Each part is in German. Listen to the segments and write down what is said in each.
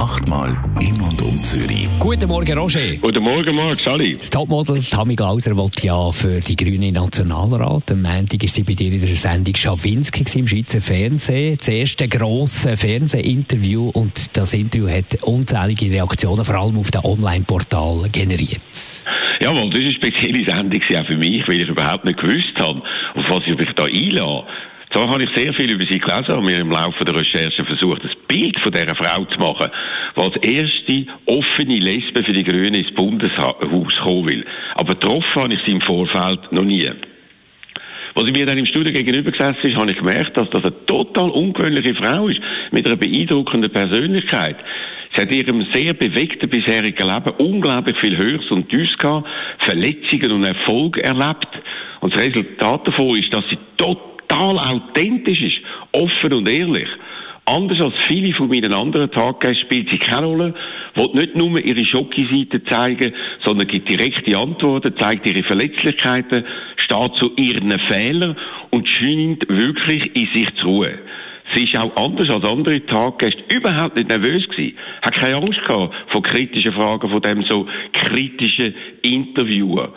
Achtmal in und um Zürich. Guten Morgen, Roger. Guten Morgen, Marc, Sally. Das Topmodel Tammy Glauser wollte ja für die Grüne Nationalrat. Am Montag war sie bei dir in der Sendung Schawinski im Schweizer Fernsehen. Das erste grosse Fernsehinterview und das Interview hat unzählige Reaktionen, vor allem auf dem Online-Portal generiert. Jawohl, das war eine spezielle Sendung auch für mich, weil ich überhaupt nicht gewusst habe, auf was ich mich da einlasse. So habe ich sehr viel über sie gelesen und mir im Laufe der Recherche versucht, ein Bild von dieser Frau zu machen, die als erste offene Lesbe für die Grünen ins Bundeshaus kommen will. Aber getroffen habe ich sie im Vorfeld noch nie. Als ich mir dann im Studio gegenüber gesessen ist, habe ich gemerkt, dass das eine total ungewöhnliche Frau ist, mit einer beeindruckenden Persönlichkeit. Sie hat in ihrem sehr bewegten bisherigen Leben unglaublich viel Höchst und Tiefs gehabt, Verletzungen und Erfolg erlebt. Und das Resultat davon ist, dass sie total total authentisch ist, offen und ehrlich. Anders als viele von meinen anderen Taggästen spielt sie keine Rolle, will nicht nur ihre Schocki-Seite zeigen, sondern gibt direkte Antworten, zeigt ihre Verletzlichkeiten, steht zu ihren Fehlern und scheint wirklich in sich zu ruhen. Sie ist auch anders als andere Taggäste überhaupt nicht nervös gewesen. Hat keine Angst gehabt vor kritischen Fragen von dem so kritischen Interviewer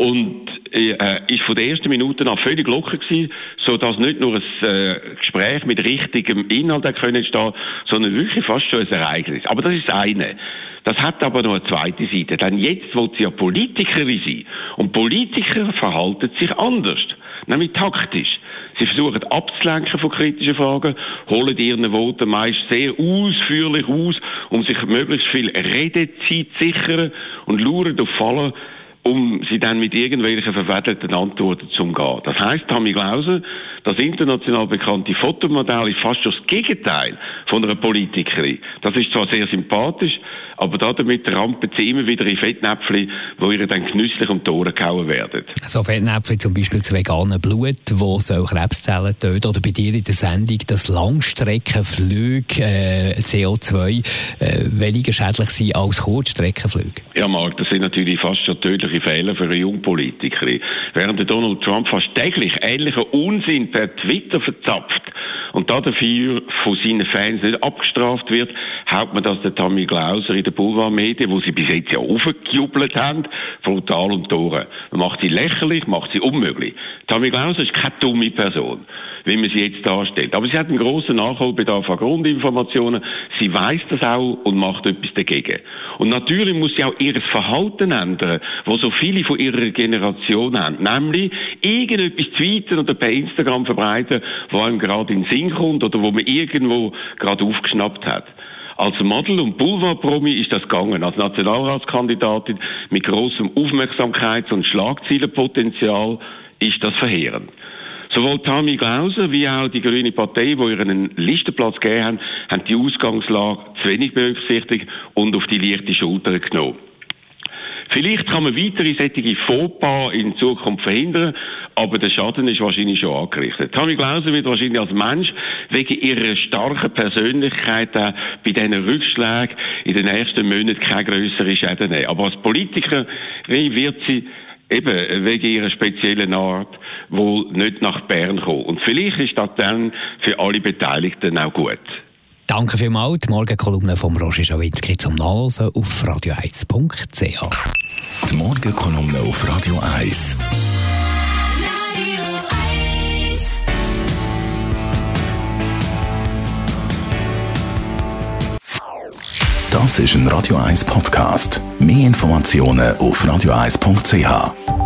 und äh, ist von der ersten Minute an völlig locker gewesen, so dass nicht nur ein äh, Gespräch mit richtigem Inhalt können stehen, sondern wirklich fast schon ein Ereignis. Aber das ist das eine. Das hat aber noch eine zweite Seite. Denn jetzt will sie ja Politikerin sein. Und Politiker verhalten sich anders. Nämlich taktisch. Sie versuchen abzulenken von kritischen Fragen, holen ihren Voten meist sehr ausführlich aus, um sich möglichst viel Redezeit zu sichern und schauen auf Fallen, um sie dann mit irgendwelchen verwettelten Antworten zu umgehen. Das heißt, Tammy Glauser, das international bekannte Fotomodell, ist fast schon das Gegenteil von einer Politikerin. Das ist zwar sehr sympathisch, aber damit rampen sie immer wieder in Fettnäpfchen, wo ihr dann genüsslich um die Ohren gehauen werden. So Fettnäpfchen zum Beispiel zu veganem Blut, wo so Krebszellen töten, oder bei dir in der Sendung, dass Langstreckenflüge äh, CO2 äh, weniger schädlich sind als Kurzstreckenflüge. Ja, Marc, das sind natürlich fast schon tödliche Fehler für eine Jungpolitikerin. Während der Donald Trump fast täglich ähnlichen Unsinn per Twitter verzapft und dafür von seinen Fans nicht abgestraft wird, haut man das der Tammy Glauser in den Boulevardmedien, wo sie bis jetzt ja aufgejubelt haben, brutal und Tore. Man macht sie lächerlich, macht sie unmöglich. Tammy Glauser ist keine dumme Person, wie man sie jetzt darstellt. Aber sie hat einen grossen Nachholbedarf an Grundinformationen. Sie weiß das auch und macht etwas dagegen. Und natürlich muss sie auch ihr Verhalten ändern, wo so viele von ihrer Generation haben. Nämlich irgendetwas tweeten oder per Instagram verbreiten, wo einem gerade in den Sinn kommt oder wo man irgendwo gerade aufgeschnappt hat. Als Model und Boulevardpromi ist das gegangen. Als Nationalratskandidatin mit großem Aufmerksamkeits- und Schlagzeilenpotenzial ist das verheerend. Sowohl Tammy Glauser wie auch die Grüne Partei, die ihren Listenplatz gegeben haben, haben die Ausgangslage zu wenig berücksichtigt und auf die leichte Schulter genommen. Vielleicht kann man weitere solche Fauxpas in Zukunft verhindern, aber der Schaden ist wahrscheinlich schon angerichtet. Tammy Glauser wird wahrscheinlich als Mensch wegen ihrer starken Persönlichkeit bei diesen Rückschlägen in den nächsten Monaten keine größere Schäden nehmen. Aber als Politikerin wird sie eben wegen ihrer speziellen Art wohl nicht nach Bern kommen. Und vielleicht ist das dann für alle Beteiligten auch gut. Danke vielmals. Die Morgenkolumne von Roger Schawinski zum Nachlesen auf radio1.ch. Die Morgenkolumne auf Radio 1. Das ist ein Radio 1 Podcast. Mehr Informationen auf radio1.ch.